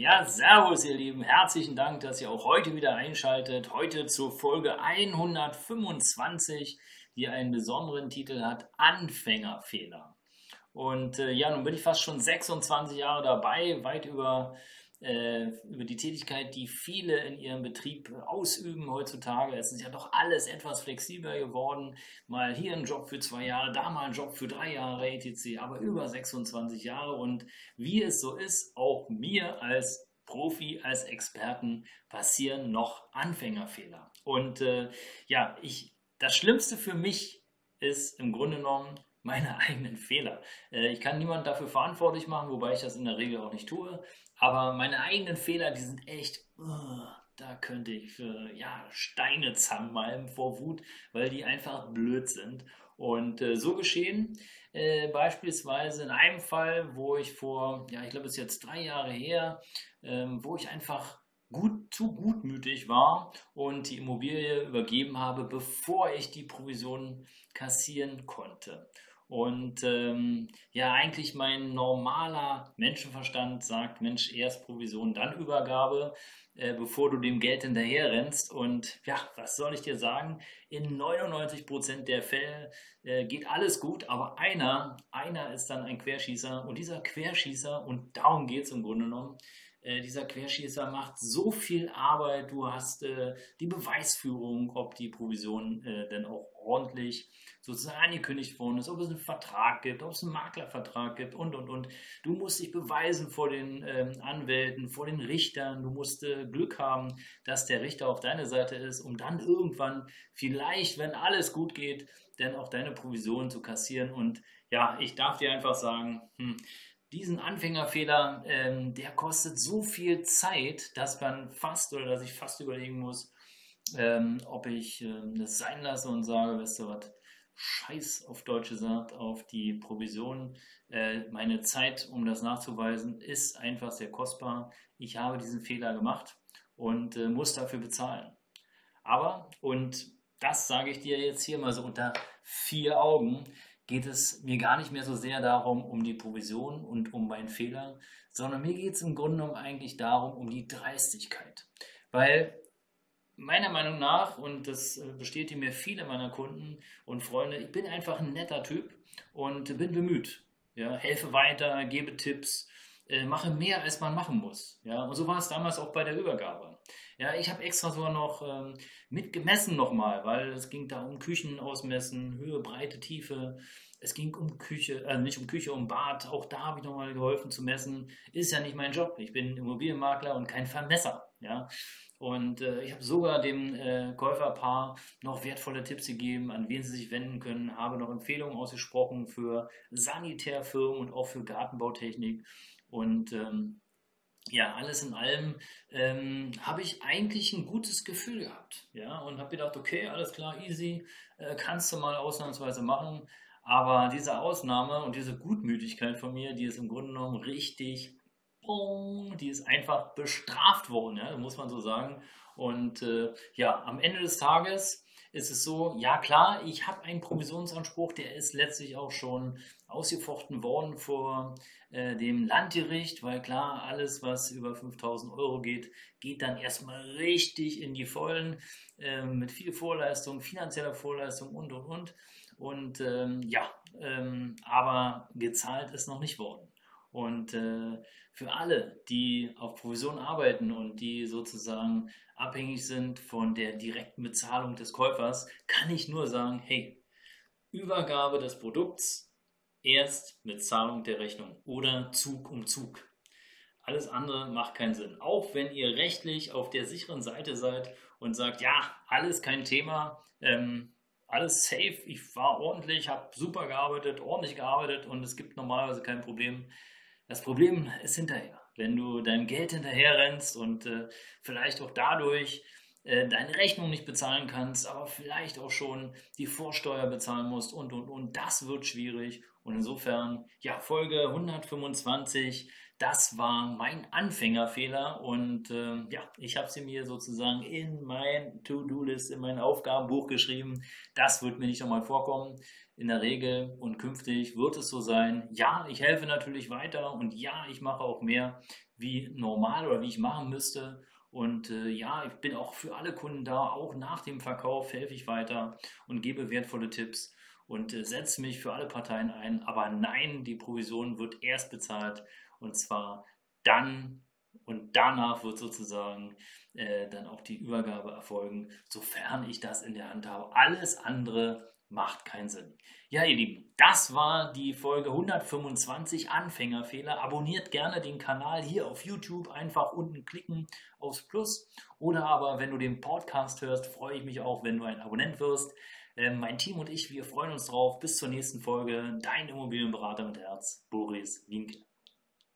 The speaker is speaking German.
Ja, servus ihr Lieben, herzlichen Dank, dass ihr auch heute wieder einschaltet. Heute zur Folge 125, die einen besonderen Titel hat, Anfängerfehler. Und äh, ja, nun bin ich fast schon 26 Jahre dabei, weit über über die Tätigkeit, die viele in ihrem Betrieb ausüben heutzutage. Es ist ja doch alles etwas flexibler geworden. Mal hier ein Job für zwei Jahre, da mal ein Job für drei Jahre etc., aber über 26 Jahre. Und wie es so ist, auch mir als Profi, als Experten passieren noch Anfängerfehler. Und äh, ja, ich, das Schlimmste für mich ist im Grunde genommen, meine eigenen Fehler. Äh, ich kann niemanden dafür verantwortlich machen, wobei ich das in der Regel auch nicht tue. Aber meine eigenen Fehler, die sind echt, uh, da könnte ich für ja, Steine zusammenmalmen vor Wut, weil die einfach blöd sind. Und äh, so geschehen äh, beispielsweise in einem Fall, wo ich vor, ja, ich glaube, es ist jetzt drei Jahre her, ähm, wo ich einfach gut, zu gutmütig war und die Immobilie übergeben habe, bevor ich die Provision kassieren konnte. Und ähm, ja, eigentlich mein normaler Menschenverstand sagt, Mensch, erst Provision, dann Übergabe, äh, bevor du dem Geld hinterher rennst. Und ja, was soll ich dir sagen? In 99% der Fälle äh, geht alles gut, aber einer, einer ist dann ein Querschießer. Und dieser Querschießer, und darum geht es im Grunde genommen, äh, dieser Querschießer macht so viel Arbeit. Du hast äh, die Beweisführung, ob die Provision äh, denn auch ordentlich sozusagen angekündigt worden ist, ob es einen Vertrag gibt, ob es einen Maklervertrag gibt und, und, und. Du musst dich beweisen vor den ähm, Anwälten, vor den Richtern. Du musst äh, Glück haben, dass der Richter auf deiner Seite ist, um dann irgendwann vielleicht, wenn alles gut geht, dann auch deine Provision zu kassieren. Und ja, ich darf dir einfach sagen, hm, diesen Anfängerfehler, ähm, der kostet so viel Zeit, dass man fast oder dass ich fast überlegen muss, ähm, ob ich ähm, das sein lasse und sage, weißt du was, Scheiß auf Deutsch gesagt, auf die Provision. Äh, meine Zeit, um das nachzuweisen, ist einfach sehr kostbar. Ich habe diesen Fehler gemacht und äh, muss dafür bezahlen. Aber, und das sage ich dir jetzt hier mal so unter vier Augen, geht es mir gar nicht mehr so sehr darum, um die Provision und um meinen Fehler, sondern mir geht es im Grunde genommen eigentlich darum, um die Dreistigkeit. Weil meiner Meinung nach, und das äh, bestätigen mir viele meiner Kunden und Freunde, ich bin einfach ein netter Typ und bin bemüht. Ja, helfe weiter, gebe Tipps, äh, mache mehr, als man machen muss. Ja, und so war es damals auch bei der Übergabe. Ja, ich habe extra sogar noch ähm, mitgemessen nochmal, weil es ging da um Küchen ausmessen, Höhe, Breite, Tiefe. Es ging um Küche, äh, nicht um Küche, um Bad. Auch da habe ich nochmal geholfen zu messen. Ist ja nicht mein Job. Ich bin Immobilienmakler und kein Vermesser. Ja, und äh, ich habe sogar dem äh, Käuferpaar noch wertvolle Tipps gegeben, an wen sie sich wenden können, habe noch Empfehlungen ausgesprochen für Sanitärfirmen und auch für Gartenbautechnik. Und ähm, ja, alles in allem ähm, habe ich eigentlich ein gutes Gefühl gehabt. Ja, und habe gedacht, okay, alles klar, easy, äh, kannst du mal ausnahmsweise machen. Aber diese Ausnahme und diese Gutmütigkeit von mir, die ist im Grunde genommen richtig, die ist einfach bestraft worden, ja, muss man so sagen. Und äh, ja, am Ende des Tages ist es so, ja klar, ich habe einen Provisionsanspruch, der ist letztlich auch schon ausgefochten worden vor äh, dem Landgericht, weil klar, alles, was über 5000 Euro geht, geht dann erstmal richtig in die Vollen äh, mit viel Vorleistung, finanzieller Vorleistung und und und. Und ähm, ja, ähm, aber gezahlt ist noch nicht worden. Und äh, für alle, die auf Provision arbeiten und die sozusagen abhängig sind von der direkten Bezahlung des Käufers, kann ich nur sagen, hey, Übergabe des Produkts erst mit Zahlung der Rechnung oder Zug um Zug. Alles andere macht keinen Sinn. Auch wenn ihr rechtlich auf der sicheren Seite seid und sagt, ja, alles kein Thema, ähm, alles safe, ich war ordentlich, habe super gearbeitet, ordentlich gearbeitet und es gibt normalerweise kein Problem. Das Problem ist hinterher, wenn du deinem Geld hinterher rennst und äh, vielleicht auch dadurch äh, deine Rechnung nicht bezahlen kannst, aber vielleicht auch schon die Vorsteuer bezahlen musst und, und, und. Das wird schwierig. Und insofern, ja, Folge 125, das war mein Anfängerfehler und äh, ja, ich habe sie mir sozusagen in mein To-Do-List, in mein Aufgabenbuch geschrieben. Das wird mir nicht nochmal vorkommen. In der Regel und künftig wird es so sein. Ja, ich helfe natürlich weiter und ja, ich mache auch mehr wie normal oder wie ich machen müsste. Und äh, ja, ich bin auch für alle Kunden da, auch nach dem Verkauf helfe ich weiter und gebe wertvolle Tipps und äh, setze mich für alle Parteien ein. Aber nein, die Provision wird erst bezahlt und zwar dann und danach wird sozusagen äh, dann auch die Übergabe erfolgen, sofern ich das in der Hand habe. Alles andere macht keinen Sinn. Ja, ihr Lieben, das war die Folge 125 Anfängerfehler. Abonniert gerne den Kanal hier auf YouTube. Einfach unten klicken aufs Plus. Oder aber, wenn du den Podcast hörst, freue ich mich auch, wenn du ein Abonnent wirst. Ähm, mein Team und ich, wir freuen uns drauf. Bis zur nächsten Folge. Dein Immobilienberater mit Herz, Boris Wienke.